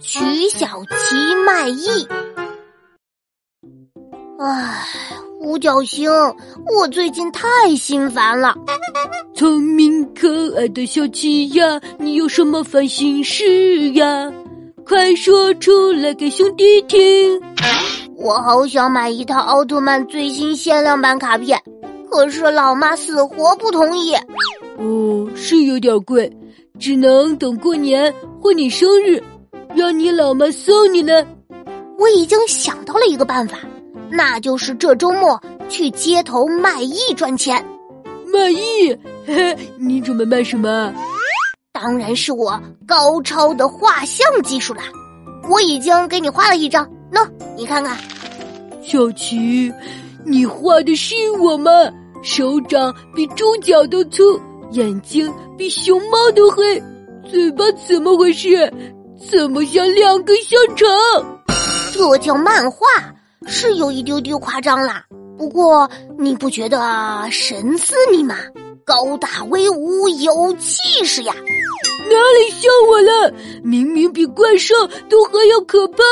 曲小琪卖艺。唉，五角星，我最近太心烦了。聪明可爱的小琪呀，你有什么烦心事呀？快说出来给兄弟听。我好想买一套奥特曼最新限量版卡片，可是老妈死活不同意。哦，是有点贵，只能等过年或你生日，让你老妈送你呢。我已经想到了一个办法。那就是这周末去街头卖艺赚钱，卖艺？嘿嘿，你准备卖什么？当然是我高超的画像技术啦！我已经给你画了一张，喏，你看看。小琪，你画的是我吗？手掌比猪脚都粗，眼睛比熊猫都黑，嘴巴怎么回事？怎么像两根香肠？这叫漫画。是有一丢丢夸张啦，不过你不觉得神似你吗？高大威武，有气势呀！哪里像我了？明明比怪兽都还要可怕！